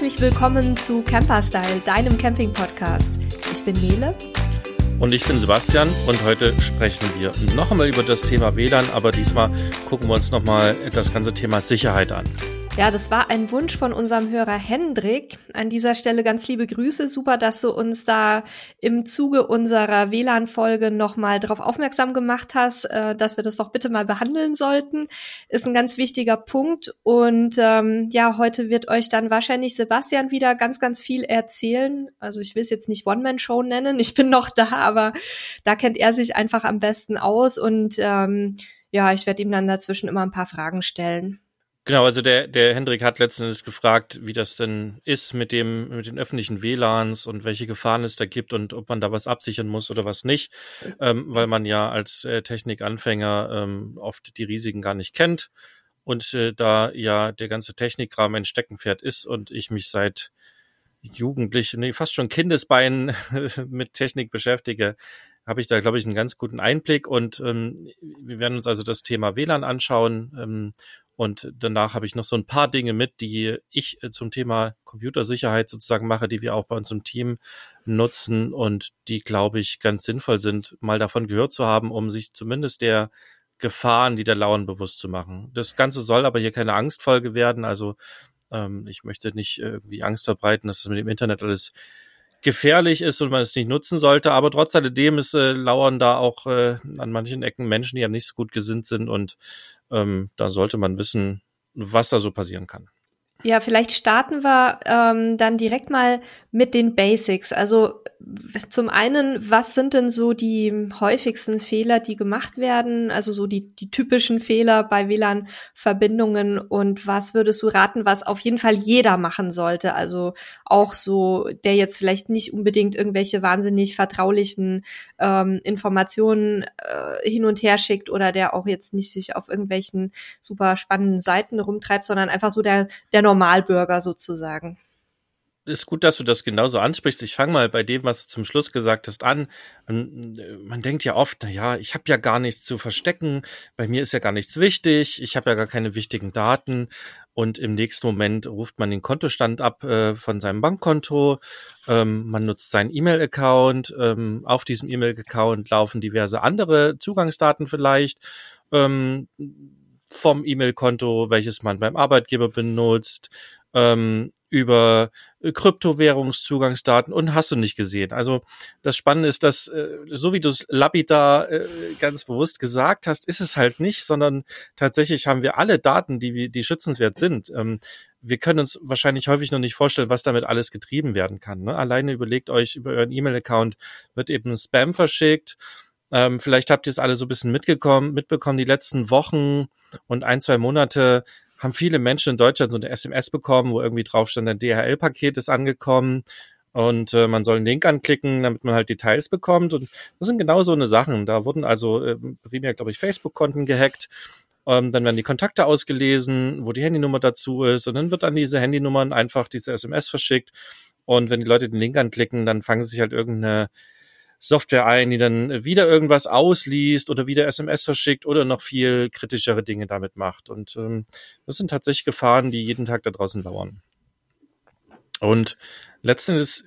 Herzlich willkommen zu Camperstyle, deinem Camping-Podcast. Ich bin Nele. Und ich bin Sebastian und heute sprechen wir noch einmal über das Thema WLAN, aber diesmal gucken wir uns nochmal das ganze Thema Sicherheit an. Ja, das war ein Wunsch von unserem Hörer Hendrik. An dieser Stelle ganz liebe Grüße. Super, dass du uns da im Zuge unserer WLAN-Folge nochmal darauf aufmerksam gemacht hast, äh, dass wir das doch bitte mal behandeln sollten. Ist ein ganz wichtiger Punkt. Und ähm, ja, heute wird euch dann wahrscheinlich Sebastian wieder ganz, ganz viel erzählen. Also ich will es jetzt nicht One-Man-Show nennen. Ich bin noch da, aber da kennt er sich einfach am besten aus. Und ähm, ja, ich werde ihm dann dazwischen immer ein paar Fragen stellen. Genau, also der, der Hendrik hat letztendlich gefragt, wie das denn ist mit dem, mit den öffentlichen WLANs und welche Gefahren es da gibt und ob man da was absichern muss oder was nicht, ähm, weil man ja als äh, Technikanfänger ähm, oft die Risiken gar nicht kennt. Und äh, da ja der ganze Technikrahmen ein Steckenpferd ist und ich mich seit Jugendlichen, nee, fast schon Kindesbeinen mit Technik beschäftige, habe ich da, glaube ich, einen ganz guten Einblick. Und ähm, wir werden uns also das Thema WLAN anschauen ähm, und danach habe ich noch so ein paar Dinge mit, die ich äh, zum Thema Computersicherheit sozusagen mache, die wir auch bei uns im Team nutzen und die, glaube ich, ganz sinnvoll sind, mal davon gehört zu haben, um sich zumindest der Gefahren, die da lauern, bewusst zu machen. Das Ganze soll aber hier keine Angstfolge werden. Also ähm, ich möchte nicht irgendwie Angst verbreiten, dass es mit dem Internet alles gefährlich ist und man es nicht nutzen sollte. Aber trotz alledem ist, äh, lauern da auch äh, an manchen Ecken Menschen, die ja nicht so gut gesinnt sind und ähm, da sollte man wissen, was da so passieren kann. Ja, vielleicht starten wir ähm, dann direkt mal mit den Basics. Also zum einen, was sind denn so die häufigsten Fehler, die gemacht werden? Also so die, die typischen Fehler bei WLAN-Verbindungen und was würdest du raten, was auf jeden Fall jeder machen sollte? Also auch so, der jetzt vielleicht nicht unbedingt irgendwelche wahnsinnig vertraulichen ähm, Informationen äh, hin und her schickt oder der auch jetzt nicht sich auf irgendwelchen super spannenden Seiten rumtreibt, sondern einfach so der, der Normalbürger sozusagen. Ist gut, dass du das genauso ansprichst. Ich fange mal bei dem, was du zum Schluss gesagt hast, an. Man denkt ja oft, na ja, ich habe ja gar nichts zu verstecken, bei mir ist ja gar nichts wichtig, ich habe ja gar keine wichtigen Daten. Und im nächsten Moment ruft man den Kontostand ab äh, von seinem Bankkonto, ähm, man nutzt seinen E-Mail-Account, ähm, auf diesem E-Mail-Account laufen diverse andere Zugangsdaten vielleicht. Ähm, vom E-Mail-Konto, welches man beim Arbeitgeber benutzt, ähm, über äh, Kryptowährungszugangsdaten und hast du nicht gesehen. Also das Spannende ist, dass äh, so wie du es lapidar äh, ganz bewusst gesagt hast, ist es halt nicht, sondern tatsächlich haben wir alle Daten, die die schützenswert sind. Ähm, wir können uns wahrscheinlich häufig noch nicht vorstellen, was damit alles getrieben werden kann. Ne? Alleine überlegt euch über euren E-Mail-Account wird eben Spam verschickt. Ähm, vielleicht habt ihr es alle so ein bisschen mitgekommen, mitbekommen, die letzten Wochen und ein, zwei Monate haben viele Menschen in Deutschland so eine SMS bekommen, wo irgendwie drauf stand, ein DHL-Paket ist angekommen und äh, man soll einen Link anklicken, damit man halt Details bekommt. Und das sind genau so eine Sachen. Da wurden also äh, primär, glaube ich, Facebook-Konten gehackt. Ähm, dann werden die Kontakte ausgelesen, wo die Handynummer dazu ist. Und dann wird an diese Handynummern einfach diese SMS verschickt. Und wenn die Leute den Link anklicken, dann fangen sie sich halt irgendeine Software ein, die dann wieder irgendwas ausliest oder wieder SMS verschickt oder noch viel kritischere Dinge damit macht. Und ähm, das sind tatsächlich Gefahren, die jeden Tag da draußen lauern. Und letztendlich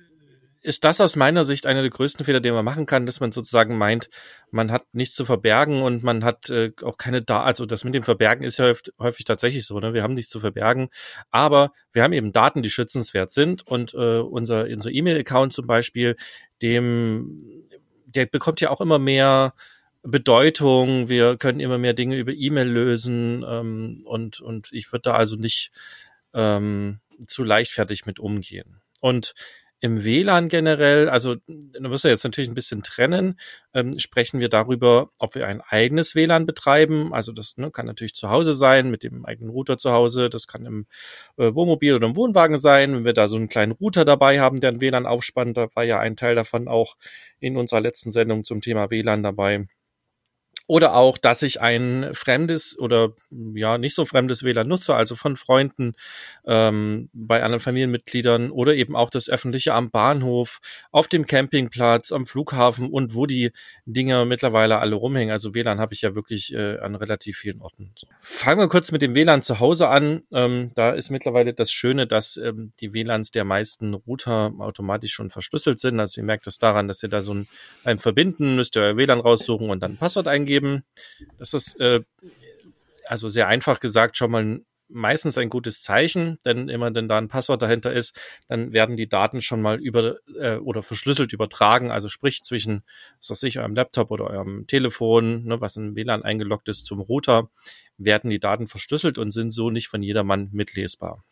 ist das aus meiner Sicht einer der größten Fehler, den man machen kann, dass man sozusagen meint, man hat nichts zu verbergen und man hat äh, auch keine da, also das mit dem Verbergen ist ja häufig, häufig tatsächlich so, ne? Wir haben nichts zu verbergen, aber wir haben eben Daten, die schützenswert sind und äh, unser, unser E-Mail-Account zum Beispiel, dem, der bekommt ja auch immer mehr Bedeutung, wir können immer mehr Dinge über E-Mail lösen ähm, und, und ich würde da also nicht ähm, zu leichtfertig mit umgehen. Und im WLAN generell, also da müssen wir jetzt natürlich ein bisschen trennen, ähm, sprechen wir darüber, ob wir ein eigenes WLAN betreiben. Also das ne, kann natürlich zu Hause sein, mit dem eigenen Router zu Hause. Das kann im äh, Wohnmobil oder im Wohnwagen sein, wenn wir da so einen kleinen Router dabei haben, der ein WLAN aufspannt. Da war ja ein Teil davon auch in unserer letzten Sendung zum Thema WLAN dabei. Oder auch, dass ich ein fremdes oder ja nicht so fremdes WLAN nutze, also von Freunden, ähm, bei anderen Familienmitgliedern oder eben auch das öffentliche am Bahnhof, auf dem Campingplatz, am Flughafen und wo die Dinger mittlerweile alle rumhängen. Also WLAN habe ich ja wirklich äh, an relativ vielen Orten. So. Fangen wir kurz mit dem WLAN zu Hause an. Ähm, da ist mittlerweile das Schöne, dass ähm, die WLANs der meisten Router automatisch schon verschlüsselt sind. Also ihr merkt das daran, dass ihr da so ein, ein Verbinden, müsst ihr euer WLAN raussuchen und dann Passwort eingeben eingeben. Das ist äh, also sehr einfach gesagt schon mal meistens ein gutes Zeichen, denn immer wenn da ein Passwort dahinter ist, dann werden die Daten schon mal über äh, oder verschlüsselt übertragen, also sprich zwischen, was weiß ich, eurem Laptop oder eurem Telefon, ne, was in WLAN eingeloggt ist, zum Router, werden die Daten verschlüsselt und sind so nicht von jedermann mitlesbar.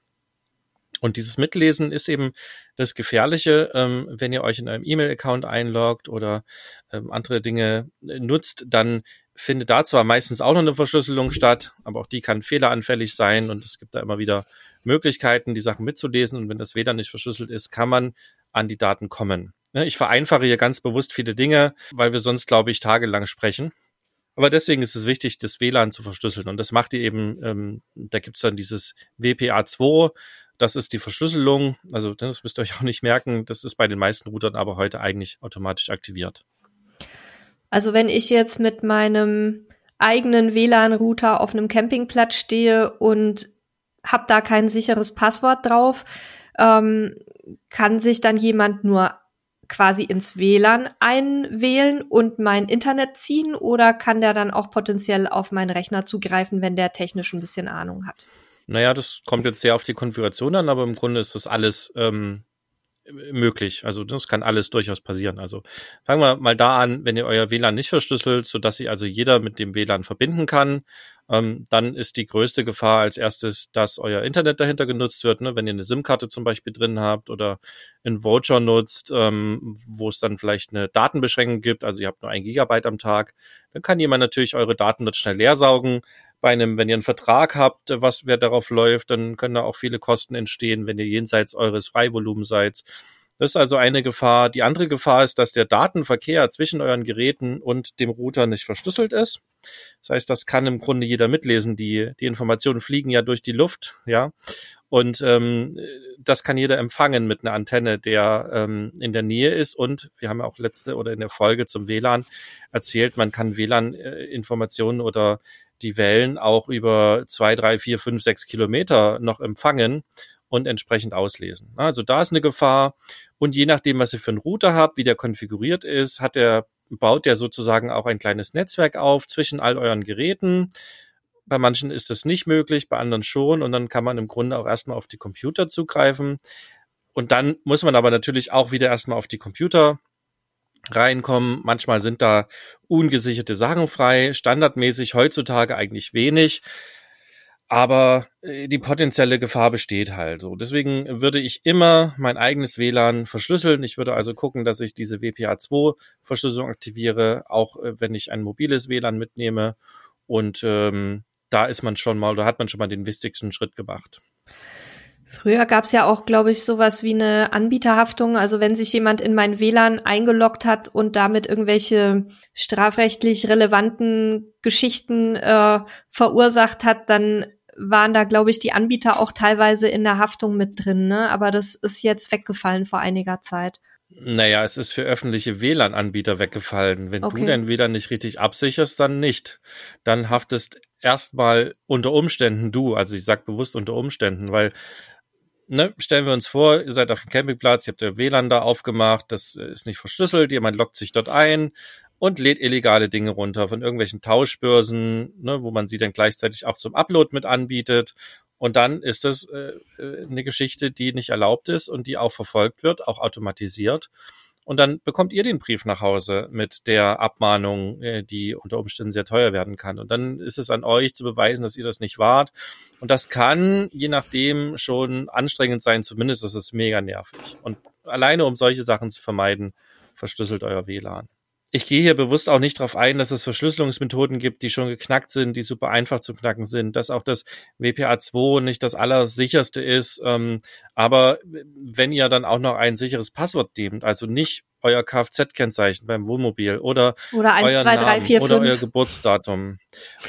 Und dieses Mitlesen ist eben das Gefährliche, ähm, wenn ihr euch in einem E-Mail-Account einloggt oder ähm, andere Dinge äh, nutzt, dann findet da zwar meistens auch noch eine Verschlüsselung statt, aber auch die kann fehleranfällig sein und es gibt da immer wieder Möglichkeiten, die Sachen mitzulesen und wenn das WLAN nicht verschlüsselt ist, kann man an die Daten kommen. Ne, ich vereinfache hier ganz bewusst viele Dinge, weil wir sonst, glaube ich, tagelang sprechen. Aber deswegen ist es wichtig, das WLAN zu verschlüsseln. Und das macht ihr eben, ähm, da gibt's dann dieses WPA2, das ist die Verschlüsselung. Also das müsst ihr euch auch nicht merken. Das ist bei den meisten Routern aber heute eigentlich automatisch aktiviert. Also wenn ich jetzt mit meinem eigenen WLAN-Router auf einem Campingplatz stehe und habe da kein sicheres Passwort drauf, ähm, kann sich dann jemand nur quasi ins WLAN einwählen und mein Internet ziehen oder kann der dann auch potenziell auf meinen Rechner zugreifen, wenn der technisch ein bisschen Ahnung hat? Naja, das kommt jetzt sehr auf die Konfiguration an, aber im Grunde ist das alles ähm, möglich. Also das kann alles durchaus passieren. Also fangen wir mal da an, wenn ihr euer WLAN nicht verschlüsselt, so dass sich also jeder mit dem WLAN verbinden kann, ähm, dann ist die größte Gefahr als erstes, dass euer Internet dahinter genutzt wird. Ne? Wenn ihr eine SIM-Karte zum Beispiel drin habt oder einen Voucher nutzt, ähm, wo es dann vielleicht eine Datenbeschränkung gibt, also ihr habt nur ein Gigabyte am Tag, dann kann jemand natürlich eure Daten dort schnell leer saugen bei einem, wenn ihr einen Vertrag habt, was wer darauf läuft, dann können da auch viele Kosten entstehen, wenn ihr jenseits eures Freivolumens seid. Das ist also eine Gefahr. Die andere Gefahr ist, dass der Datenverkehr zwischen euren Geräten und dem Router nicht verschlüsselt ist. Das heißt, das kann im Grunde jeder mitlesen. Die, die Informationen fliegen ja durch die Luft, ja. Und ähm, das kann jeder empfangen mit einer Antenne, der ähm, in der Nähe ist. Und wir haben ja auch letzte oder in der Folge zum WLAN erzählt, man kann WLAN-Informationen oder die Wellen auch über zwei, drei, vier, fünf, sechs Kilometer noch empfangen und entsprechend auslesen. Also da ist eine Gefahr. Und je nachdem, was ihr für einen Router habt, wie der konfiguriert ist, hat der, baut der sozusagen auch ein kleines Netzwerk auf zwischen all euren Geräten. Bei manchen ist das nicht möglich, bei anderen schon. Und dann kann man im Grunde auch erstmal auf die Computer zugreifen. Und dann muss man aber natürlich auch wieder erstmal auf die Computer reinkommen. Manchmal sind da ungesicherte Sachen frei, standardmäßig heutzutage eigentlich wenig. Aber äh, die potenzielle Gefahr besteht halt so. Deswegen würde ich immer mein eigenes WLAN verschlüsseln. Ich würde also gucken, dass ich diese WPA2-Verschlüsselung aktiviere, auch äh, wenn ich ein mobiles WLAN mitnehme. Und ähm, da ist man schon mal, da hat man schon mal den wichtigsten Schritt gemacht. Früher gab es ja auch, glaube ich, sowas wie eine Anbieterhaftung. Also wenn sich jemand in mein WLAN eingeloggt hat und damit irgendwelche strafrechtlich relevanten Geschichten äh, verursacht hat, dann waren da, glaube ich, die Anbieter auch teilweise in der Haftung mit drin. Ne? Aber das ist jetzt weggefallen vor einiger Zeit. Naja, es ist für öffentliche WLAN-Anbieter weggefallen. Wenn okay. du dein WLAN nicht richtig absicherst, dann nicht. Dann haftest erstmal unter Umständen du, also ich sag bewusst unter Umständen, weil ne, stellen wir uns vor, ihr seid auf dem Campingplatz, ihr habt euer WLAN da aufgemacht, das ist nicht verschlüsselt, jemand lockt sich dort ein und lädt illegale Dinge runter von irgendwelchen Tauschbörsen, ne, wo man sie dann gleichzeitig auch zum Upload mit anbietet. Und dann ist das äh, äh eine Geschichte, die nicht erlaubt ist und die auch verfolgt wird, auch automatisiert. Und dann bekommt ihr den Brief nach Hause mit der Abmahnung, äh, die unter Umständen sehr teuer werden kann. Und dann ist es an euch zu beweisen, dass ihr das nicht wart. Und das kann, je nachdem, schon anstrengend sein. Zumindest ist es mega nervig. Und alleine um solche Sachen zu vermeiden, verschlüsselt euer WLAN. Ich gehe hier bewusst auch nicht darauf ein, dass es Verschlüsselungsmethoden gibt, die schon geknackt sind, die super einfach zu knacken sind, dass auch das WPA2 nicht das allersicherste ist. Ähm, aber wenn ihr dann auch noch ein sicheres Passwort nehmt, also nicht euer Kfz-Kennzeichen beim Wohnmobil oder, oder 1, euer 2, 3, Namen 4, oder 5. euer Geburtsdatum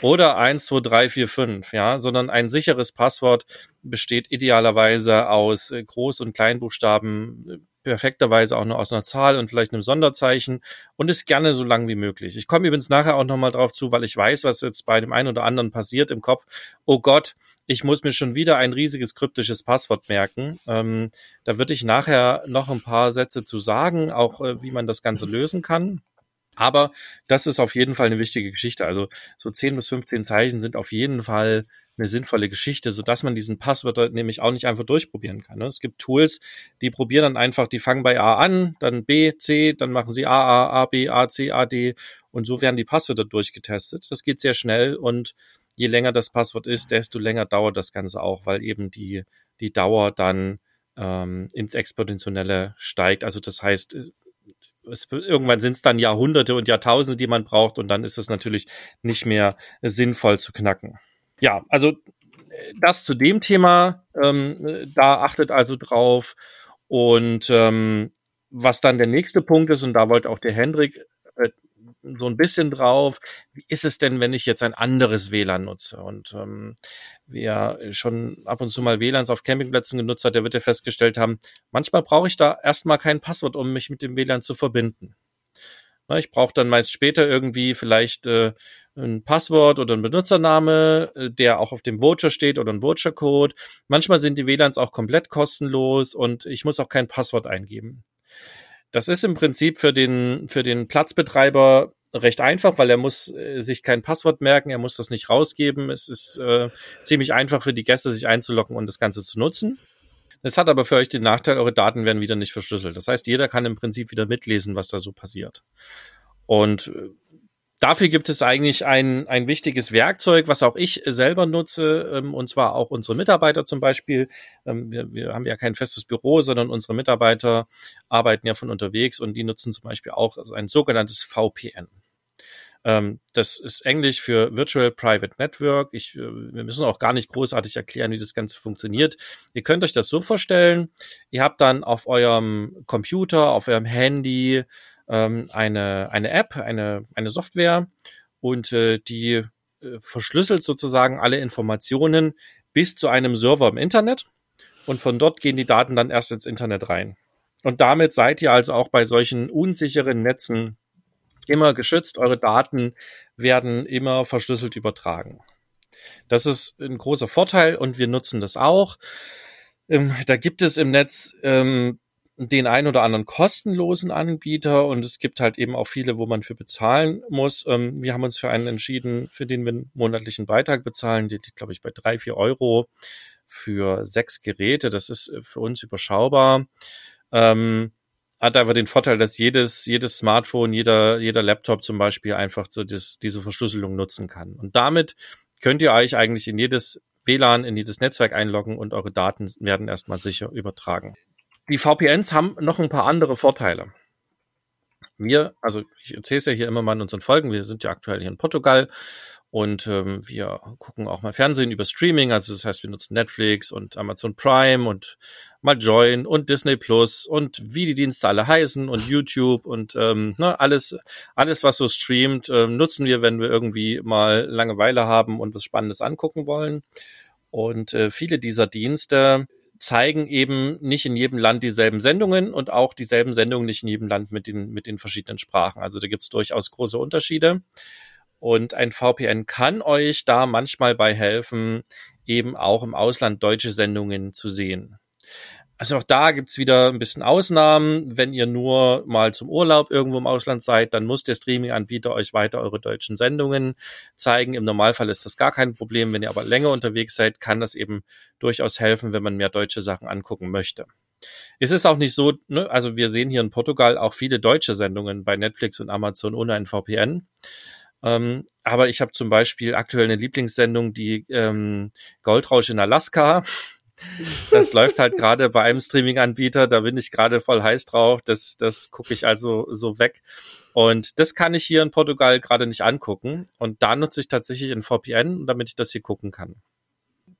oder 1, 2, 3, 4, 5, ja, sondern ein sicheres Passwort besteht idealerweise aus äh, Groß- und Kleinbuchstaben, perfekterweise auch nur aus einer Zahl und vielleicht einem Sonderzeichen und ist gerne so lang wie möglich. Ich komme übrigens nachher auch nochmal drauf zu, weil ich weiß, was jetzt bei dem einen oder anderen passiert im Kopf. Oh Gott, ich muss mir schon wieder ein riesiges kryptisches Passwort merken. Ähm, da würde ich nachher noch ein paar Sätze zu sagen, auch äh, wie man das Ganze lösen kann. Aber das ist auf jeden Fall eine wichtige Geschichte. Also so 10 bis 15 Zeichen sind auf jeden Fall eine sinnvolle Geschichte, so dass man diesen Passwörter nämlich auch nicht einfach durchprobieren kann. Ne? Es gibt Tools, die probieren dann einfach, die fangen bei A an, dann B, C, dann machen sie A, A, A, B, A, C, A, D und so werden die Passwörter durchgetestet. Das geht sehr schnell und je länger das Passwort ist, desto länger dauert das Ganze auch, weil eben die, die Dauer dann ähm, ins Exponentielle steigt. Also das heißt, es, irgendwann sind es dann Jahrhunderte und Jahrtausende, die man braucht und dann ist es natürlich nicht mehr sinnvoll zu knacken ja, also das zu dem Thema, ähm, da achtet also drauf. Und ähm, was dann der nächste Punkt ist, und da wollte auch der Hendrik äh, so ein bisschen drauf, wie ist es denn, wenn ich jetzt ein anderes WLAN nutze? Und ähm, wer schon ab und zu mal WLANs auf Campingplätzen genutzt hat, der wird ja festgestellt haben, manchmal brauche ich da erstmal kein Passwort, um mich mit dem WLAN zu verbinden. Ich brauche dann meist später irgendwie vielleicht äh, ein Passwort oder ein Benutzername, äh, der auch auf dem Voucher steht oder ein Voucher-Code. Manchmal sind die WLANs auch komplett kostenlos und ich muss auch kein Passwort eingeben. Das ist im Prinzip für den, für den Platzbetreiber recht einfach, weil er muss äh, sich kein Passwort merken, er muss das nicht rausgeben. Es ist äh, ziemlich einfach für die Gäste, sich einzuloggen und das Ganze zu nutzen. Es hat aber für euch den Nachteil, eure Daten werden wieder nicht verschlüsselt. Das heißt, jeder kann im Prinzip wieder mitlesen, was da so passiert. Und äh, dafür gibt es eigentlich ein, ein wichtiges Werkzeug, was auch ich selber nutze, ähm, und zwar auch unsere Mitarbeiter zum Beispiel. Ähm, wir, wir haben ja kein festes Büro, sondern unsere Mitarbeiter arbeiten ja von unterwegs und die nutzen zum Beispiel auch ein sogenanntes VPN. Ähm, das ist Englisch für Virtual Private Network. Ich, äh, wir müssen auch gar nicht großartig erklären, wie das Ganze funktioniert. Ihr könnt euch das so vorstellen, ihr habt dann auf eurem Computer, auf eurem Handy ähm, eine, eine App, eine, eine Software und äh, die äh, verschlüsselt sozusagen alle Informationen bis zu einem Server im Internet und von dort gehen die Daten dann erst ins Internet rein. Und damit seid ihr also auch bei solchen unsicheren Netzen immer geschützt, eure Daten werden immer verschlüsselt übertragen. Das ist ein großer Vorteil und wir nutzen das auch. Ähm, da gibt es im Netz ähm, den ein oder anderen kostenlosen Anbieter und es gibt halt eben auch viele, wo man für bezahlen muss. Ähm, wir haben uns für einen entschieden, für den wir einen monatlichen Beitrag bezahlen, die liegt, glaube ich, bei drei, vier Euro für sechs Geräte. Das ist äh, für uns überschaubar. Ähm, hat aber den Vorteil, dass jedes, jedes Smartphone, jeder, jeder Laptop zum Beispiel einfach so das, diese Verschlüsselung nutzen kann. Und damit könnt ihr euch eigentlich in jedes WLAN, in jedes Netzwerk einloggen und eure Daten werden erstmal sicher übertragen. Die VPNs haben noch ein paar andere Vorteile. Wir, also ich erzähle es ja hier immer mal in unseren Folgen, wir sind ja aktuell hier in Portugal und ähm, wir gucken auch mal Fernsehen über Streaming, also das heißt, wir nutzen Netflix und Amazon Prime und mal Join und Disney Plus und wie die Dienste alle heißen und YouTube und ähm, ne, alles, alles, was so streamt, ähm, nutzen wir, wenn wir irgendwie mal Langeweile haben und was Spannendes angucken wollen. Und äh, viele dieser Dienste zeigen eben nicht in jedem Land dieselben Sendungen und auch dieselben Sendungen nicht in jedem Land mit den, mit den verschiedenen Sprachen. Also da gibt es durchaus große Unterschiede. Und ein VPN kann euch da manchmal bei helfen, eben auch im Ausland deutsche Sendungen zu sehen. Also auch da gibt's wieder ein bisschen Ausnahmen. Wenn ihr nur mal zum Urlaub irgendwo im Ausland seid, dann muss der Streaming-Anbieter euch weiter eure deutschen Sendungen zeigen. Im Normalfall ist das gar kein Problem. Wenn ihr aber länger unterwegs seid, kann das eben durchaus helfen, wenn man mehr deutsche Sachen angucken möchte. Es ist auch nicht so, ne, also wir sehen hier in Portugal auch viele deutsche Sendungen bei Netflix und Amazon ohne ein VPN. Ähm, aber ich habe zum Beispiel aktuell eine Lieblingssendung, die ähm, Goldrausch in Alaska. Das läuft halt gerade bei einem Streaming-Anbieter, da bin ich gerade voll heiß drauf. Das, das gucke ich also so weg. Und das kann ich hier in Portugal gerade nicht angucken. Und da nutze ich tatsächlich ein VPN, damit ich das hier gucken kann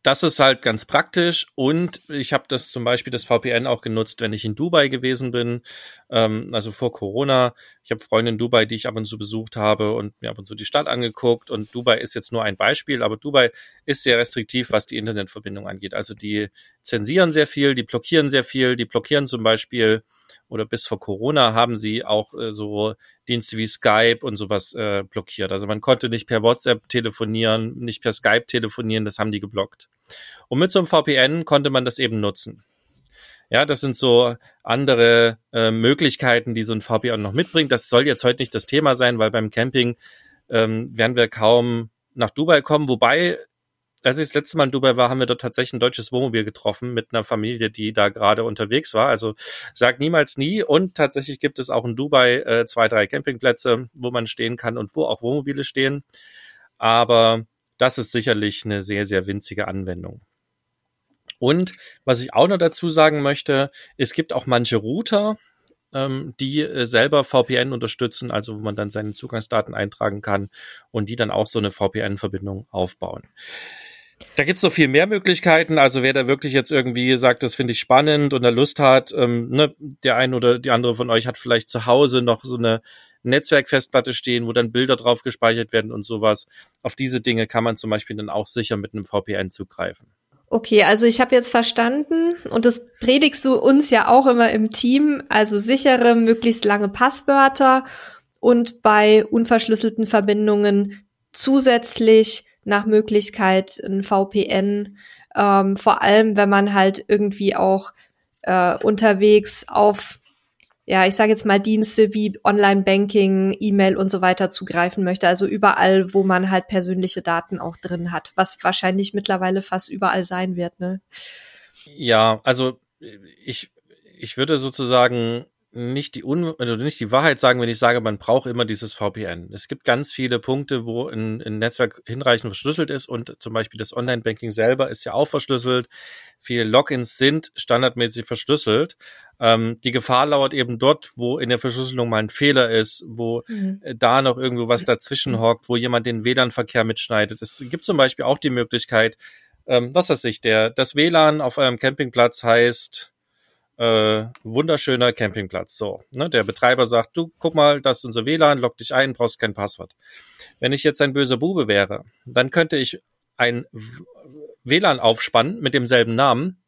das ist halt ganz praktisch und ich habe das zum Beispiel das VPN auch genutzt, wenn ich in Dubai gewesen bin, ähm, also vor Corona. Ich habe Freunde in Dubai, die ich ab und zu besucht habe und mir ab und zu die Stadt angeguckt und Dubai ist jetzt nur ein Beispiel, aber Dubai ist sehr restriktiv, was die Internetverbindung angeht. Also die zensieren sehr viel, die blockieren sehr viel, die blockieren zum Beispiel oder bis vor Corona haben sie auch äh, so Dienste wie Skype und sowas äh, blockiert. Also man konnte nicht per WhatsApp telefonieren, nicht per Skype telefonieren, das haben die geblockt. Und mit so einem VPN konnte man das eben nutzen. Ja, das sind so andere äh, Möglichkeiten, die so ein VPN noch mitbringt. Das soll jetzt heute nicht das Thema sein, weil beim Camping ähm, werden wir kaum nach Dubai kommen, wobei als ich das letzte Mal in Dubai war, haben wir dort tatsächlich ein deutsches Wohnmobil getroffen mit einer Familie, die da gerade unterwegs war. Also sag niemals nie. Und tatsächlich gibt es auch in Dubai äh, zwei, drei Campingplätze, wo man stehen kann und wo auch Wohnmobile stehen. Aber das ist sicherlich eine sehr, sehr winzige Anwendung. Und was ich auch noch dazu sagen möchte, es gibt auch manche Router, ähm, die äh, selber VPN unterstützen, also wo man dann seine Zugangsdaten eintragen kann und die dann auch so eine VPN-Verbindung aufbauen. Da gibt's so viel mehr Möglichkeiten. Also wer da wirklich jetzt irgendwie sagt, das finde ich spannend und da Lust hat, ähm, ne, der ein oder die andere von euch hat vielleicht zu Hause noch so eine Netzwerkfestplatte stehen, wo dann Bilder drauf gespeichert werden und sowas. Auf diese Dinge kann man zum Beispiel dann auch sicher mit einem VPN zugreifen. Okay, also ich habe jetzt verstanden und das predigst du uns ja auch immer im Team, also sichere, möglichst lange Passwörter und bei unverschlüsselten Verbindungen zusätzlich nach Möglichkeit ein VPN, ähm, vor allem wenn man halt irgendwie auch äh, unterwegs auf ja, ich sage jetzt mal Dienste wie Online-Banking, E-Mail und so weiter zugreifen möchte. Also überall, wo man halt persönliche Daten auch drin hat, was wahrscheinlich mittlerweile fast überall sein wird. Ne? Ja, also ich ich würde sozusagen nicht die Un also nicht die Wahrheit sagen, wenn ich sage, man braucht immer dieses VPN. Es gibt ganz viele Punkte, wo ein, ein Netzwerk hinreichend verschlüsselt ist und zum Beispiel das Online-Banking selber ist ja auch verschlüsselt. Viele Logins sind standardmäßig verschlüsselt. Ähm, die Gefahr lauert eben dort, wo in der Verschlüsselung mal ein Fehler ist, wo mhm. da noch irgendwo was dazwischen hockt, wo jemand den WLAN-Verkehr mitschneidet. Es gibt zum Beispiel auch die Möglichkeit, ähm, was weiß ich, der das WLAN auf eurem Campingplatz heißt äh, wunderschöner Campingplatz. So, ne, der Betreiber sagt, du guck mal, das ist unser WLAN, log dich ein, brauchst kein Passwort. Wenn ich jetzt ein böser Bube wäre, dann könnte ich ein WLAN aufspannen mit demselben Namen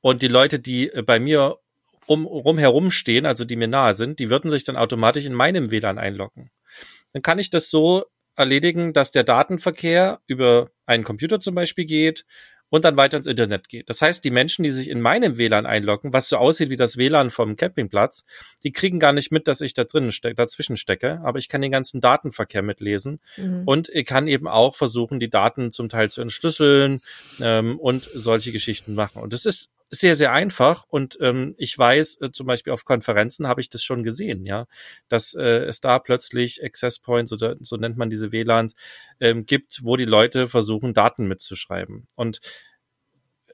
und die Leute, die äh, bei mir um, rumherum stehen, also die mir nahe sind, die würden sich dann automatisch in meinem WLAN einloggen. Dann kann ich das so erledigen, dass der Datenverkehr über einen Computer zum Beispiel geht und dann weiter ins Internet geht. Das heißt, die Menschen, die sich in meinem WLAN einloggen, was so aussieht wie das WLAN vom Campingplatz, die kriegen gar nicht mit, dass ich da drinnen ste dazwischen stecke, aber ich kann den ganzen Datenverkehr mitlesen mhm. und ich kann eben auch versuchen, die Daten zum Teil zu entschlüsseln ähm, und solche Geschichten machen. Und das ist sehr, sehr einfach und ähm, ich weiß, äh, zum Beispiel auf Konferenzen habe ich das schon gesehen, ja, dass äh, es da plötzlich Access Points oder so nennt man diese WLANs ähm, gibt, wo die Leute versuchen, Daten mitzuschreiben. Und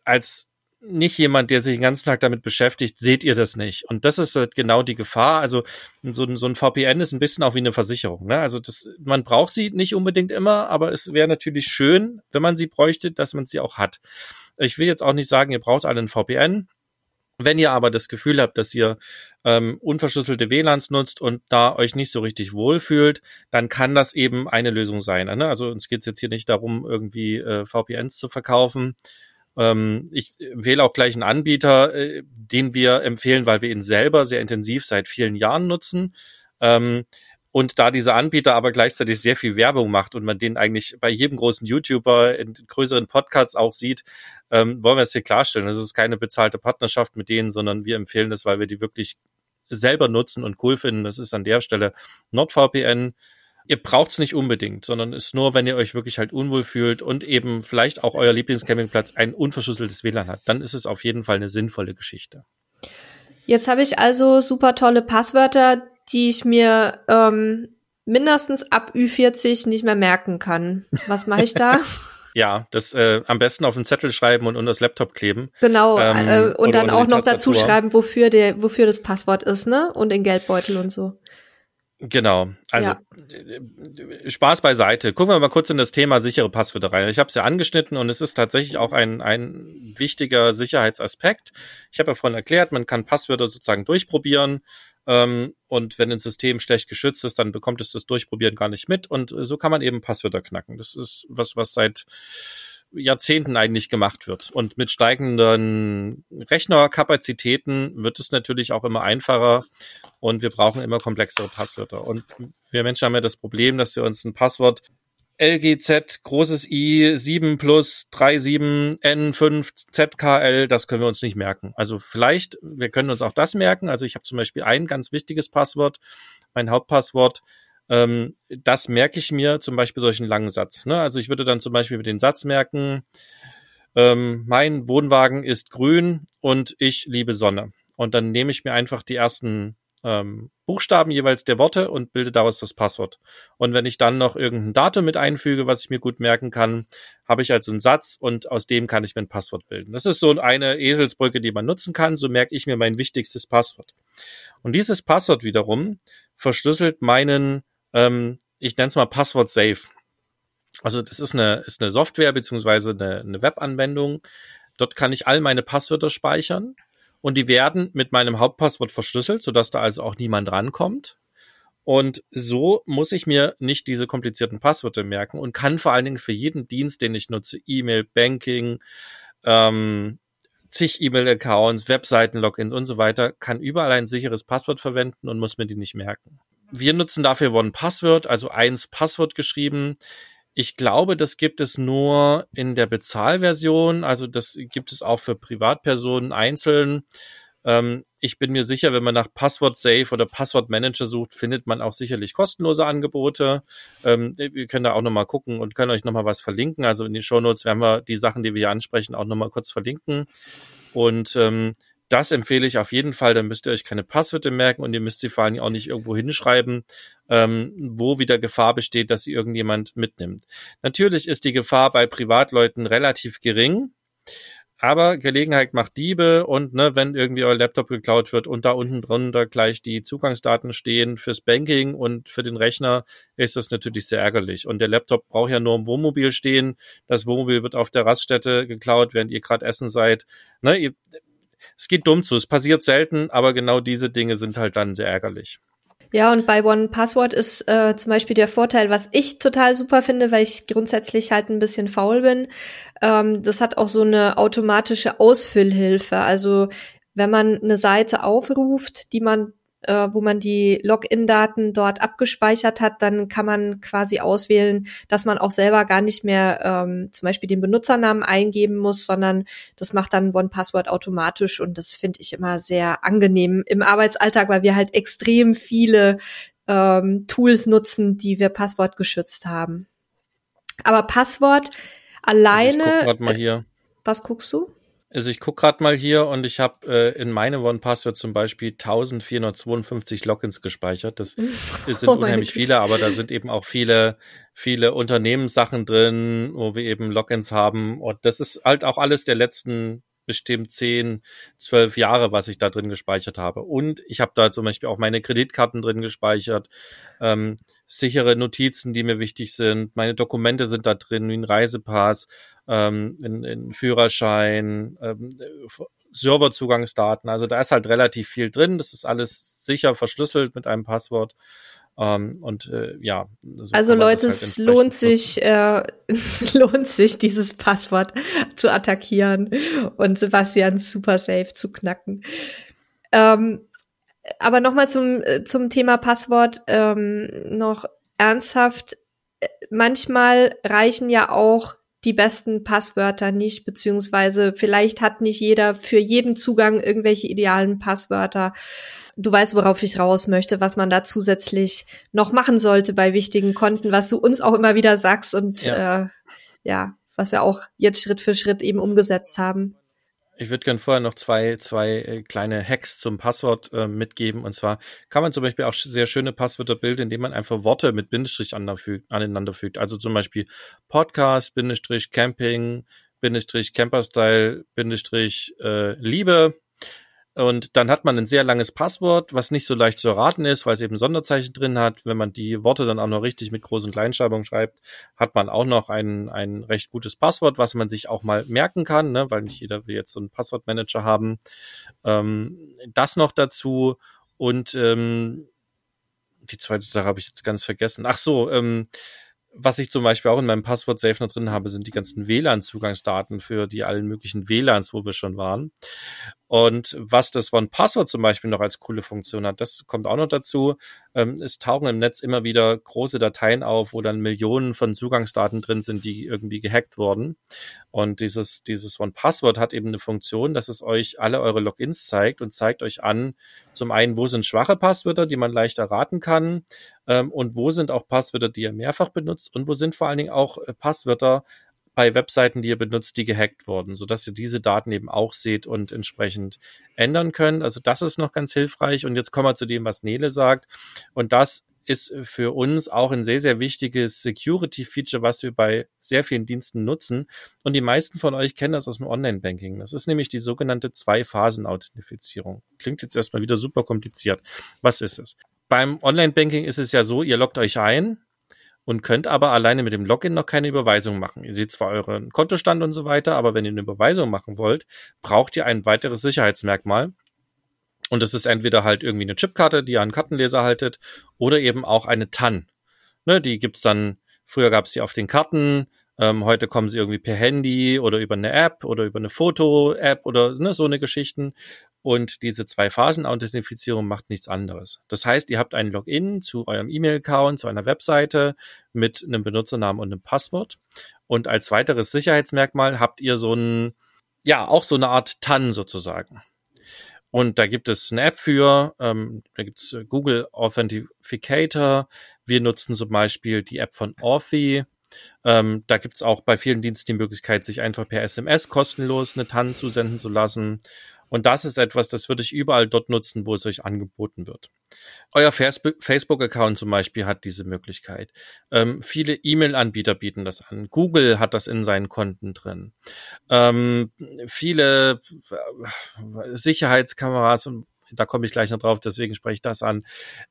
als nicht jemand, der sich den ganzen Tag damit beschäftigt, seht ihr das nicht. Und das ist halt genau die Gefahr. Also so, ein so ein VPN ist ein bisschen auch wie eine Versicherung. Ne? Also das, man braucht sie nicht unbedingt immer, aber es wäre natürlich schön, wenn man sie bräuchte, dass man sie auch hat. Ich will jetzt auch nicht sagen, ihr braucht alle ein VPN. Wenn ihr aber das Gefühl habt, dass ihr ähm, unverschlüsselte WLANs nutzt und da euch nicht so richtig wohlfühlt, dann kann das eben eine Lösung sein. Ne? Also uns geht es jetzt hier nicht darum, irgendwie äh, VPNs zu verkaufen. Ähm, ich wähle auch gleich einen Anbieter, äh, den wir empfehlen, weil wir ihn selber sehr intensiv seit vielen Jahren nutzen. Ähm, und da dieser Anbieter aber gleichzeitig sehr viel Werbung macht und man den eigentlich bei jedem großen YouTuber in größeren Podcasts auch sieht, ähm, wollen wir es hier klarstellen. Das ist keine bezahlte Partnerschaft mit denen, sondern wir empfehlen das, weil wir die wirklich selber nutzen und cool finden. Das ist an der Stelle NordVPN. Ihr braucht es nicht unbedingt, sondern ist nur, wenn ihr euch wirklich halt unwohl fühlt und eben vielleicht auch euer Lieblingscampingplatz ein unverschlüsseltes WLAN hat, dann ist es auf jeden Fall eine sinnvolle Geschichte. Jetzt habe ich also super tolle Passwörter, die ich mir ähm, mindestens ab Ü40 nicht mehr merken kann. Was mache ich da? Ja, das äh, am besten auf den Zettel schreiben und unter das Laptop kleben. Genau, ähm, äh, und dann auch noch dazu schreiben, wofür der, wofür das Passwort ist, ne? Und in Geldbeutel und so. Genau. Also ja. Äh, Spaß beiseite. Gucken wir mal kurz in das Thema sichere Passwörter rein. Ich habe es ja angeschnitten und es ist tatsächlich auch ein, ein wichtiger Sicherheitsaspekt. Ich habe ja vorhin erklärt, man kann Passwörter sozusagen durchprobieren ähm, und wenn ein System schlecht geschützt ist, dann bekommt es das Durchprobieren gar nicht mit und so kann man eben Passwörter knacken. Das ist was, was seit Jahrzehnten eigentlich gemacht wird. Und mit steigenden Rechnerkapazitäten wird es natürlich auch immer einfacher und wir brauchen immer komplexere Passwörter. Und wir Menschen haben ja das Problem, dass wir uns ein Passwort LGZ, großes I, 7 plus, 37, N5, ZKL, das können wir uns nicht merken. Also vielleicht, wir können uns auch das merken. Also ich habe zum Beispiel ein ganz wichtiges Passwort, mein Hauptpasswort, ähm, das merke ich mir zum Beispiel durch einen langen Satz. Ne? Also ich würde dann zum Beispiel mit den Satz merken, ähm, mein Wohnwagen ist grün und ich liebe Sonne. Und dann nehme ich mir einfach die ersten ähm, Buchstaben jeweils der Worte und bilde daraus das Passwort. Und wenn ich dann noch irgendein Datum mit einfüge, was ich mir gut merken kann, habe ich also einen Satz und aus dem kann ich mir ein Passwort bilden. Das ist so eine Eselsbrücke, die man nutzen kann. So merke ich mir mein wichtigstes Passwort. Und dieses Passwort wiederum verschlüsselt meinen, ähm, ich nenne es mal Passwort Safe. Also das ist eine, ist eine Software beziehungsweise eine, eine Webanwendung. Dort kann ich all meine Passwörter speichern und die werden mit meinem Hauptpasswort verschlüsselt, sodass da also auch niemand rankommt. Und so muss ich mir nicht diese komplizierten Passwörter merken und kann vor allen Dingen für jeden Dienst, den ich nutze, E-Mail, Banking, ähm, zig E-Mail-Accounts, Webseiten, Logins und so weiter, kann überall ein sicheres Passwort verwenden und muss mir die nicht merken. Wir nutzen dafür One Password, also eins Passwort geschrieben. Ich glaube, das gibt es nur in der Bezahlversion. Also das gibt es auch für Privatpersonen einzeln. Ähm, ich bin mir sicher, wenn man nach Passwort Safe oder Passwort Manager sucht, findet man auch sicherlich kostenlose Angebote. Ähm, wir können da auch nochmal gucken und können euch nochmal was verlinken. Also in den Show Notes werden wir die Sachen, die wir hier ansprechen, auch nochmal kurz verlinken. Und ähm, das empfehle ich auf jeden Fall. Dann müsst ihr euch keine Passwörter merken und ihr müsst sie vor allem auch nicht irgendwo hinschreiben, ähm, wo wieder Gefahr besteht, dass sie irgendjemand mitnimmt. Natürlich ist die Gefahr bei Privatleuten relativ gering. Aber Gelegenheit macht Diebe und ne, wenn irgendwie euer Laptop geklaut wird und da unten drunter gleich die Zugangsdaten stehen fürs Banking und für den Rechner, ist das natürlich sehr ärgerlich. Und der Laptop braucht ja nur im Wohnmobil stehen. Das Wohnmobil wird auf der Raststätte geklaut, während ihr gerade essen seid. Ne, ihr, es geht dumm zu. Es passiert selten, aber genau diese Dinge sind halt dann sehr ärgerlich. Ja, und bei One Password ist äh, zum Beispiel der Vorteil, was ich total super finde, weil ich grundsätzlich halt ein bisschen faul bin. Ähm, das hat auch so eine automatische Ausfüllhilfe. Also wenn man eine Seite aufruft, die man äh, wo man die Login-Daten dort abgespeichert hat, dann kann man quasi auswählen, dass man auch selber gar nicht mehr ähm, zum Beispiel den Benutzernamen eingeben muss, sondern das macht dann OnePassword automatisch und das finde ich immer sehr angenehm im Arbeitsalltag, weil wir halt extrem viele ähm, Tools nutzen, die wir passwortgeschützt haben. Aber Passwort alleine. Also ich guck mal hier. Was guckst du? Also ich gucke gerade mal hier und ich habe äh, in meine OnePassword zum Beispiel 1452 Logins gespeichert. Das, das sind oh unheimlich viele, aber da sind eben auch viele, viele Unternehmenssachen drin, wo wir eben Logins haben. Und das ist halt auch alles der letzten bestimmt zehn, zwölf Jahre, was ich da drin gespeichert habe. Und ich habe da zum Beispiel auch meine Kreditkarten drin gespeichert, ähm, sichere Notizen, die mir wichtig sind. Meine Dokumente sind da drin, wie ein Reisepass, ähm, ein, ein Führerschein, ähm, Serverzugangsdaten. Also da ist halt relativ viel drin. Das ist alles sicher verschlüsselt mit einem Passwort. Ähm, und äh, ja. So also Leute, halt es lohnt sich, äh, es lohnt sich, dieses Passwort zu attackieren und Sebastians Super Safe zu knacken. Ähm, aber nochmal zum, äh, zum Thema Passwort ähm, noch ernsthaft. Äh, manchmal reichen ja auch die besten Passwörter nicht, beziehungsweise vielleicht hat nicht jeder für jeden Zugang irgendwelche idealen Passwörter du weißt, worauf ich raus möchte, was man da zusätzlich noch machen sollte bei wichtigen Konten, was du uns auch immer wieder sagst und ja, äh, ja was wir auch jetzt Schritt für Schritt eben umgesetzt haben. Ich würde gerne vorher noch zwei, zwei äh, kleine Hacks zum Passwort äh, mitgeben. Und zwar kann man zum Beispiel auch sehr schöne Passwörter bilden, indem man einfach Worte mit Bindestrich aneinander fügt. Also zum Beispiel Podcast, Bindestrich, Camping, Bindestrich, Camperstyle, Bindestrich, äh, Liebe, und dann hat man ein sehr langes Passwort, was nicht so leicht zu erraten ist, weil es eben Sonderzeichen drin hat. Wenn man die Worte dann auch noch richtig mit großen Kleinschreibungen schreibt, hat man auch noch ein, ein recht gutes Passwort, was man sich auch mal merken kann, ne? weil nicht jeder will jetzt so einen Passwortmanager haben. Ähm, das noch dazu und ähm, die zweite Sache habe ich jetzt ganz vergessen. Ach so, ähm, was ich zum Beispiel auch in meinem Passwort-Safe noch drin habe, sind die ganzen WLAN-Zugangsdaten für die allen möglichen WLANs, wo wir schon waren. Und was das One-Password zum Beispiel noch als coole Funktion hat, das kommt auch noch dazu. Ähm, es tauchen im Netz immer wieder große Dateien auf, wo dann Millionen von Zugangsdaten drin sind, die irgendwie gehackt wurden. Und dieses, dieses One-Password hat eben eine Funktion, dass es euch alle eure Logins zeigt und zeigt euch an, zum einen, wo sind schwache Passwörter, die man leicht erraten kann, ähm, und wo sind auch Passwörter, die ihr mehrfach benutzt und wo sind vor allen Dingen auch äh, Passwörter, bei Webseiten, die ihr benutzt, die gehackt wurden, sodass ihr diese Daten eben auch seht und entsprechend ändern könnt. Also das ist noch ganz hilfreich. Und jetzt kommen wir zu dem, was Nele sagt. Und das ist für uns auch ein sehr, sehr wichtiges Security-Feature, was wir bei sehr vielen Diensten nutzen. Und die meisten von euch kennen das aus dem Online-Banking. Das ist nämlich die sogenannte Zwei-Phasen-Authentifizierung. Klingt jetzt erstmal wieder super kompliziert. Was ist es? Beim Online-Banking ist es ja so, ihr loggt euch ein, und könnt aber alleine mit dem Login noch keine Überweisung machen. Ihr seht zwar euren Kontostand und so weiter, aber wenn ihr eine Überweisung machen wollt, braucht ihr ein weiteres Sicherheitsmerkmal. Und das ist entweder halt irgendwie eine Chipkarte, die ihr an Kartenleser haltet, oder eben auch eine TAN. Ne, die gibt's dann, früher gab's die auf den Karten, ähm, heute kommen sie irgendwie per Handy oder über eine App oder über eine Foto-App oder ne, so eine Geschichten. Und diese Zwei-Phasen-Authentifizierung macht nichts anderes. Das heißt, ihr habt ein Login zu eurem E-Mail-Account, zu einer Webseite mit einem Benutzernamen und einem Passwort. Und als weiteres Sicherheitsmerkmal habt ihr so ein, ja, auch so eine Art TAN sozusagen. Und da gibt es eine App für, ähm, da gibt es Google Authenticator. Wir nutzen zum Beispiel die App von Authy. Ähm, da gibt es auch bei vielen Diensten die Möglichkeit, sich einfach per SMS kostenlos eine TAN zusenden zu lassen. Und das ist etwas, das würde ich überall dort nutzen, wo es euch angeboten wird. Euer Facebook-Account zum Beispiel hat diese Möglichkeit. Ähm, viele E-Mail-Anbieter bieten das an. Google hat das in seinen Konten drin. Ähm, viele äh, Sicherheitskameras und da komme ich gleich noch drauf, deswegen spreche ich das an.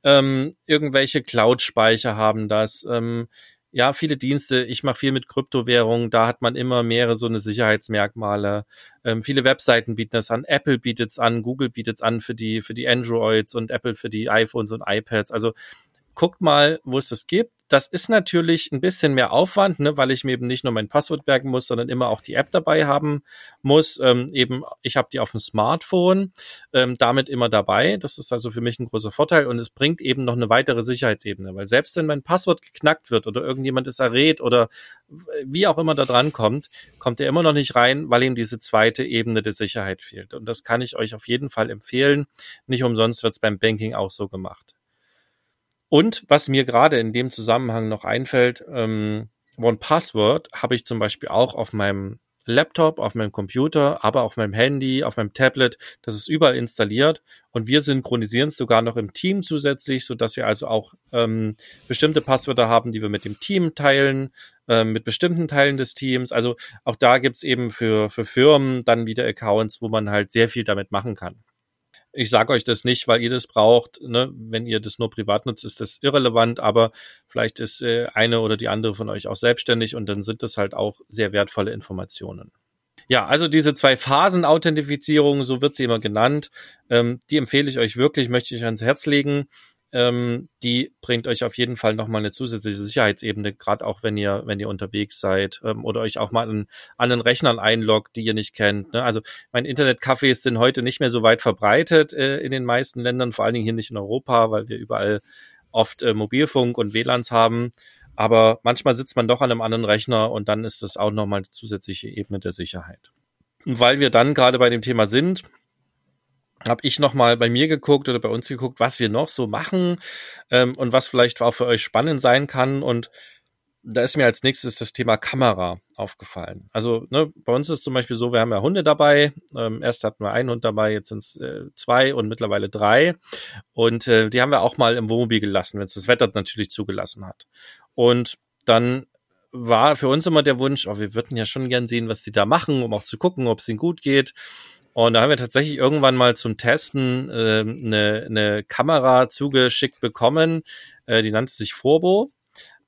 Ähm, irgendwelche Cloud-Speicher haben das. Ähm, ja, viele Dienste, ich mache viel mit Kryptowährungen, da hat man immer mehrere so eine Sicherheitsmerkmale. Ähm, viele Webseiten bieten das an, Apple bietet es an, Google bietet es an für die, für die Androids und Apple für die iPhones und iPads. Also guckt mal, wo es das gibt. Das ist natürlich ein bisschen mehr Aufwand, ne, weil ich mir eben nicht nur mein Passwort bergen muss, sondern immer auch die App dabei haben muss. Ähm, eben, ich habe die auf dem Smartphone, ähm, damit immer dabei. Das ist also für mich ein großer Vorteil und es bringt eben noch eine weitere Sicherheitsebene, weil selbst wenn mein Passwort geknackt wird oder irgendjemand es errät oder wie auch immer da dran kommt, kommt er immer noch nicht rein, weil ihm diese zweite Ebene der Sicherheit fehlt. Und das kann ich euch auf jeden Fall empfehlen. Nicht umsonst wird es beim Banking auch so gemacht. Und was mir gerade in dem Zusammenhang noch einfällt, ähm, One Password habe ich zum Beispiel auch auf meinem Laptop, auf meinem Computer, aber auf meinem Handy, auf meinem Tablet. Das ist überall installiert und wir synchronisieren es sogar noch im Team zusätzlich, so dass wir also auch ähm, bestimmte Passwörter haben, die wir mit dem Team teilen, ähm, mit bestimmten Teilen des Teams. Also auch da gibt's eben für, für Firmen dann wieder Accounts, wo man halt sehr viel damit machen kann. Ich sage euch das nicht, weil ihr das braucht. Ne? Wenn ihr das nur privat nutzt, ist das irrelevant, aber vielleicht ist äh, eine oder die andere von euch auch selbstständig und dann sind das halt auch sehr wertvolle Informationen. Ja, also diese zwei Phasen Authentifizierung, so wird sie immer genannt, ähm, die empfehle ich euch wirklich, möchte ich ans Herz legen ähm, die bringt euch auf jeden Fall nochmal eine zusätzliche Sicherheitsebene, gerade auch wenn ihr, wenn ihr unterwegs seid ähm, oder euch auch mal an, an den Rechnern einloggt, die ihr nicht kennt. Ne? Also mein Internetcafés sind heute nicht mehr so weit verbreitet äh, in den meisten Ländern, vor allen Dingen hier nicht in Europa, weil wir überall oft äh, Mobilfunk und WLANs haben. Aber manchmal sitzt man doch an einem anderen Rechner und dann ist das auch nochmal eine zusätzliche Ebene der Sicherheit. Und weil wir dann gerade bei dem Thema sind, habe ich noch mal bei mir geguckt oder bei uns geguckt, was wir noch so machen ähm, und was vielleicht auch für euch spannend sein kann. Und da ist mir als nächstes das Thema Kamera aufgefallen. Also ne, bei uns ist zum Beispiel so, wir haben ja Hunde dabei. Ähm, erst hatten wir einen Hund dabei, jetzt sind es äh, zwei und mittlerweile drei. Und äh, die haben wir auch mal im Wohnmobil gelassen, wenn es das Wetter natürlich zugelassen hat. Und dann war für uns immer der Wunsch, oh, wir würden ja schon gern sehen, was die da machen, um auch zu gucken, ob es ihnen gut geht. Und da haben wir tatsächlich irgendwann mal zum Testen äh, eine, eine Kamera zugeschickt bekommen, äh, die nannte sich Forbo.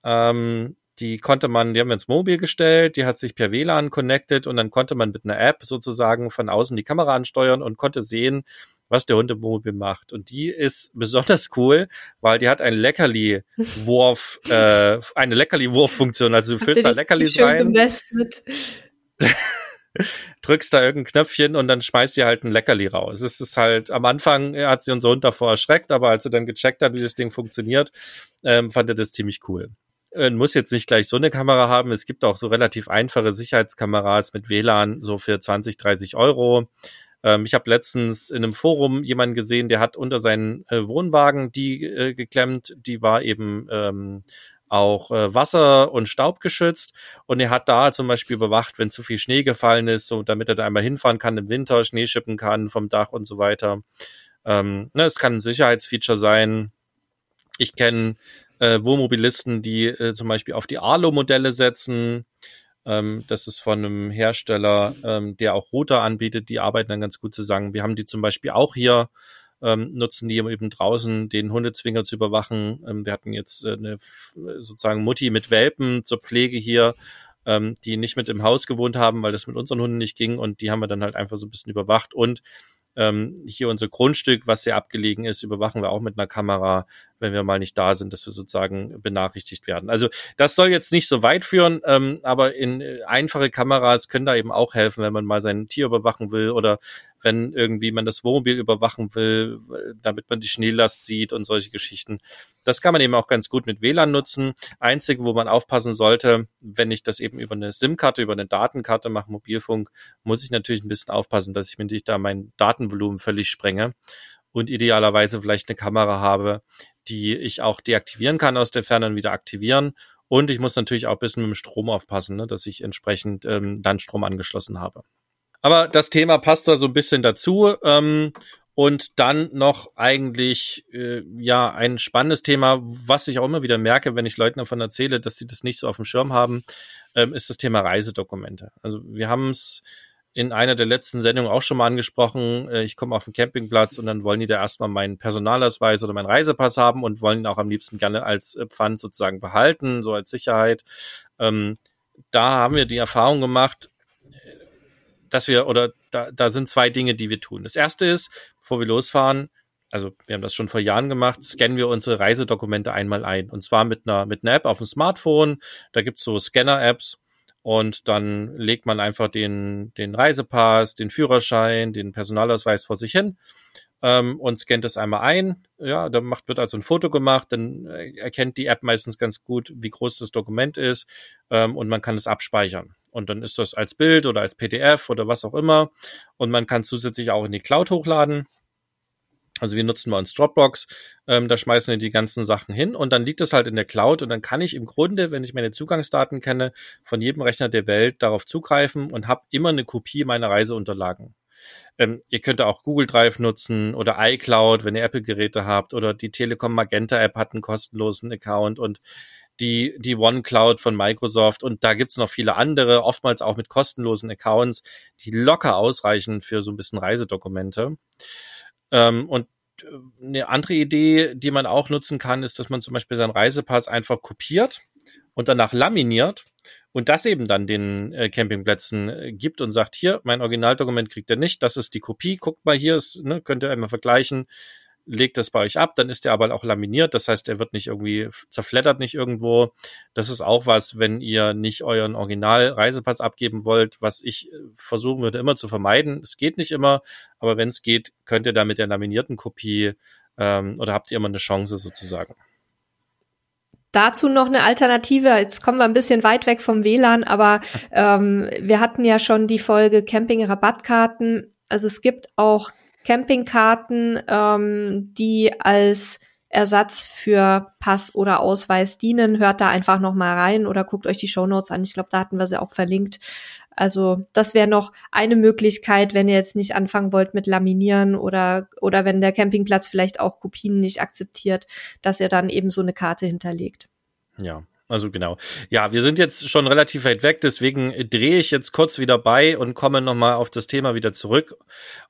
Ähm, die konnte man, die haben wir ins Mobil gestellt, die hat sich per WLAN connected und dann konnte man mit einer App sozusagen von außen die Kamera ansteuern und konnte sehen, was der Hund im Mobil macht. Und die ist besonders cool, weil die hat einen Leckerli-Wurf, äh, eine Leckerli-Wurf-Funktion. Also du füllst da Leckerlis rein. drückst da irgendein Knöpfchen und dann schmeißt sie halt ein Leckerli raus. Es ist halt, am Anfang hat sie unser Hund davor erschreckt, aber als sie dann gecheckt hat, wie das Ding funktioniert, ähm, fand er das ziemlich cool. Man muss jetzt nicht gleich so eine Kamera haben. Es gibt auch so relativ einfache Sicherheitskameras mit WLAN, so für 20, 30 Euro. Ähm, ich habe letztens in einem Forum jemanden gesehen, der hat unter seinen äh, Wohnwagen die äh, geklemmt. Die war eben ähm, auch äh, Wasser- und Staub geschützt und er hat da zum Beispiel überwacht, wenn zu viel Schnee gefallen ist, so damit er da einmal hinfahren kann im Winter, Schnee schippen kann vom Dach und so weiter. Ähm, ne, es kann ein Sicherheitsfeature sein. Ich kenne äh, Wohnmobilisten, die äh, zum Beispiel auf die Arlo-Modelle setzen. Ähm, das ist von einem Hersteller, ähm, der auch Router anbietet. Die arbeiten dann ganz gut zusammen. Wir haben die zum Beispiel auch hier ähm, nutzen die eben draußen den Hundezwinger zu überwachen. Ähm, wir hatten jetzt äh, eine sozusagen Mutti mit Welpen zur Pflege hier, ähm, die nicht mit im Haus gewohnt haben, weil das mit unseren Hunden nicht ging und die haben wir dann halt einfach so ein bisschen überwacht und ähm, hier unser Grundstück, was sehr abgelegen ist, überwachen wir auch mit einer Kamera, wenn wir mal nicht da sind, dass wir sozusagen benachrichtigt werden. Also das soll jetzt nicht so weit führen, ähm, aber in äh, einfache Kameras können da eben auch helfen, wenn man mal sein Tier überwachen will oder wenn irgendwie man das Wohnmobil überwachen will, damit man die Schneelast sieht und solche Geschichten. Das kann man eben auch ganz gut mit WLAN nutzen. Einzig, wo man aufpassen sollte, wenn ich das eben über eine SIM-Karte, über eine Datenkarte mache, Mobilfunk, muss ich natürlich ein bisschen aufpassen, dass ich mir nicht da mein Datenvolumen völlig sprenge und idealerweise vielleicht eine Kamera habe, die ich auch deaktivieren kann aus der Ferne und wieder aktivieren. Und ich muss natürlich auch ein bisschen mit dem Strom aufpassen, ne, dass ich entsprechend ähm, dann Strom angeschlossen habe. Aber das Thema passt da so ein bisschen dazu. Ähm, und dann noch eigentlich äh, ja ein spannendes Thema, was ich auch immer wieder merke, wenn ich Leuten davon erzähle, dass sie das nicht so auf dem Schirm haben, ähm, ist das Thema Reisedokumente. Also wir haben es in einer der letzten Sendungen auch schon mal angesprochen. Äh, ich komme auf den Campingplatz und dann wollen die da erstmal meinen Personalausweis oder meinen Reisepass haben und wollen ihn auch am liebsten gerne als äh, Pfand sozusagen behalten, so als Sicherheit. Ähm, da haben wir die Erfahrung gemacht, dass wir, oder da, da sind zwei Dinge, die wir tun. Das erste ist, bevor wir losfahren, also wir haben das schon vor Jahren gemacht, scannen wir unsere Reisedokumente einmal ein. Und zwar mit einer, mit einer App auf dem Smartphone. Da gibt's so Scanner-Apps und dann legt man einfach den, den Reisepass, den Führerschein, den Personalausweis vor sich hin ähm, und scannt das einmal ein. Ja, dann macht, wird also ein Foto gemacht, dann äh, erkennt die App meistens ganz gut, wie groß das Dokument ist ähm, und man kann es abspeichern. Und dann ist das als Bild oder als PDF oder was auch immer. Und man kann zusätzlich auch in die Cloud hochladen. Also wir nutzen bei uns Dropbox, ähm, da schmeißen wir die ganzen Sachen hin und dann liegt es halt in der Cloud und dann kann ich im Grunde, wenn ich meine Zugangsdaten kenne, von jedem Rechner der Welt darauf zugreifen und habe immer eine Kopie meiner Reiseunterlagen. Ähm, ihr könnt auch Google Drive nutzen oder iCloud, wenn ihr Apple-Geräte habt oder die Telekom Magenta App hat einen kostenlosen Account und die, die OneCloud von Microsoft und da gibt's noch viele andere, oftmals auch mit kostenlosen Accounts, die locker ausreichen für so ein bisschen Reisedokumente. Ähm, und äh, eine andere Idee, die man auch nutzen kann, ist, dass man zum Beispiel seinen Reisepass einfach kopiert und danach laminiert und das eben dann den äh, Campingplätzen äh, gibt und sagt, hier, mein Originaldokument kriegt ihr nicht, das ist die Kopie, guckt mal hier, ist, ne, könnt ihr einmal vergleichen, legt das bei euch ab, dann ist der aber auch laminiert, das heißt, er wird nicht irgendwie zerfleddert nicht irgendwo. Das ist auch was, wenn ihr nicht euren Original-Reisepass abgeben wollt, was ich äh, versuchen würde immer zu vermeiden. Es geht nicht immer, aber wenn es geht, könnt ihr da mit der laminierten Kopie ähm, oder habt ihr immer eine Chance sozusagen. Dazu noch eine Alternative. Jetzt kommen wir ein bisschen weit weg vom WLAN, aber ähm, wir hatten ja schon die Folge Camping-Rabattkarten. Also es gibt auch Campingkarten, ähm, die als Ersatz für Pass oder Ausweis dienen. Hört da einfach noch mal rein oder guckt euch die Shownotes an. Ich glaube, da hatten wir sie auch verlinkt. Also das wäre noch eine Möglichkeit, wenn ihr jetzt nicht anfangen wollt mit Laminieren oder oder wenn der Campingplatz vielleicht auch Kopien nicht akzeptiert, dass ihr dann eben so eine Karte hinterlegt. Ja, also genau. Ja, wir sind jetzt schon relativ weit weg, deswegen drehe ich jetzt kurz wieder bei und komme nochmal auf das Thema wieder zurück.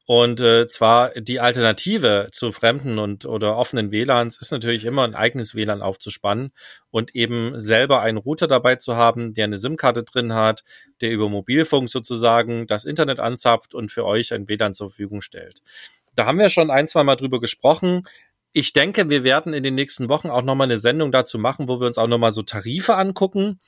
Und äh, zwar die Alternative zu fremden und oder offenen WLANs ist natürlich immer ein eigenes WLAN aufzuspannen und eben selber einen Router dabei zu haben, der eine SIM-Karte drin hat, der über Mobilfunk sozusagen das Internet anzapft und für euch ein WLAN zur Verfügung stellt. Da haben wir schon ein, zwei Mal drüber gesprochen ich denke, wir werden in den nächsten Wochen auch nochmal eine Sendung dazu machen, wo wir uns auch nochmal so Tarife angucken.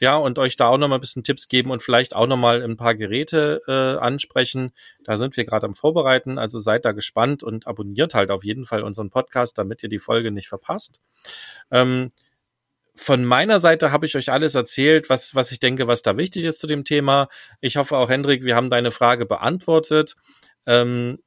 Ja, und euch da auch nochmal ein bisschen Tipps geben und vielleicht auch nochmal ein paar Geräte äh, ansprechen. Da sind wir gerade am Vorbereiten, also seid da gespannt und abonniert halt auf jeden Fall unseren Podcast, damit ihr die Folge nicht verpasst. Ähm, von meiner Seite habe ich euch alles erzählt, was, was ich denke, was da wichtig ist zu dem Thema. Ich hoffe auch, Hendrik, wir haben deine Frage beantwortet. Ähm,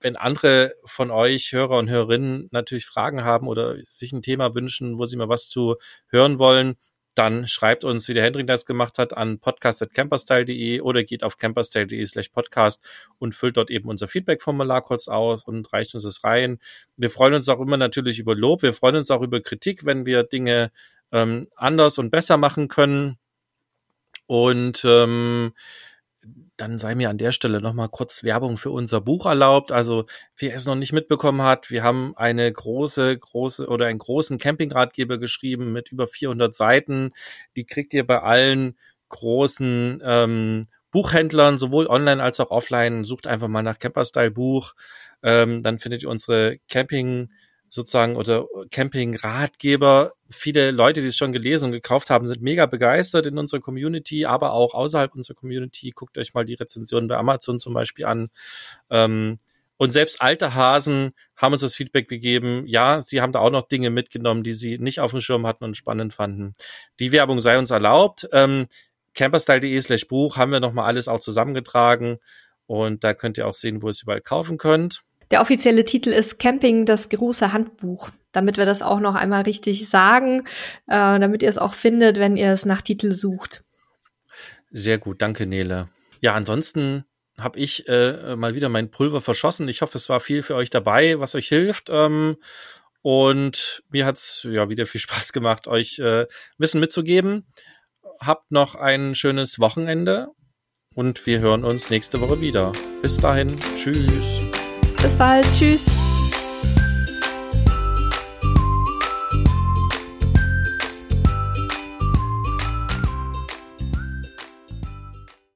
wenn andere von euch, Hörer und Hörerinnen, natürlich Fragen haben oder sich ein Thema wünschen, wo sie mal was zu hören wollen, dann schreibt uns, wie der Hendrik das gemacht hat, an podcast.camperstyle.de oder geht auf camperstyle.de slash podcast und füllt dort eben unser Feedback-Formular kurz aus und reicht uns das rein. Wir freuen uns auch immer natürlich über Lob. Wir freuen uns auch über Kritik, wenn wir Dinge ähm, anders und besser machen können. Und ähm, dann sei mir an der Stelle nochmal kurz Werbung für unser Buch erlaubt. Also, wer es noch nicht mitbekommen hat, wir haben eine große, große oder einen großen Campingratgeber geschrieben mit über 400 Seiten. Die kriegt ihr bei allen großen ähm, Buchhändlern, sowohl online als auch offline. Sucht einfach mal nach Camperstyle Buch. Ähm, dann findet ihr unsere Camping sozusagen oder Camping-Ratgeber. Viele Leute, die es schon gelesen und gekauft haben, sind mega begeistert in unserer Community, aber auch außerhalb unserer Community. Guckt euch mal die Rezensionen bei Amazon zum Beispiel an. Ähm, und selbst alte Hasen haben uns das Feedback gegeben. Ja, sie haben da auch noch Dinge mitgenommen, die sie nicht auf dem Schirm hatten und spannend fanden. Die Werbung sei uns erlaubt. Ähm, camperstyle.de slash Buch haben wir nochmal alles auch zusammengetragen. Und da könnt ihr auch sehen, wo ihr es überall kaufen könnt. Der offizielle Titel ist Camping, das große Handbuch, damit wir das auch noch einmal richtig sagen, äh, damit ihr es auch findet, wenn ihr es nach Titel sucht. Sehr gut, danke Nele. Ja, ansonsten habe ich äh, mal wieder mein Pulver verschossen. Ich hoffe, es war viel für euch dabei, was euch hilft. Ähm, und mir hat's ja wieder viel Spaß gemacht, euch äh, Wissen mitzugeben. Habt noch ein schönes Wochenende und wir hören uns nächste Woche wieder. Bis dahin, tschüss. Bis bald. Tschüss.